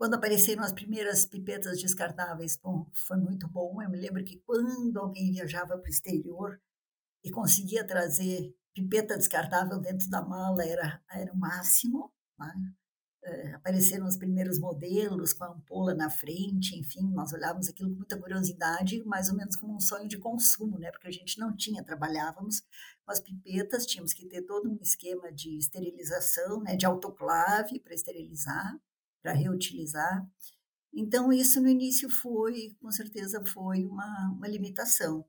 Quando apareceram as primeiras pipetas descartáveis, bom, foi muito bom. Eu me lembro que quando alguém viajava para o exterior e conseguia trazer pipeta descartável dentro da mala, era era o máximo, né. Eh, apareceram os primeiros modelos com a ampola na frente, enfim, nós olhávamos aquilo com muita curiosidade, mais ou menos como um sonho de consumo, né, porque a gente não tinha trabalhávamos com as pipetas, tínhamos que ter todo um esquema de esterilização, né, de autoclave para esterilizar, para reutilizar. Então isso no início foi com certeza foi uma uma limitação.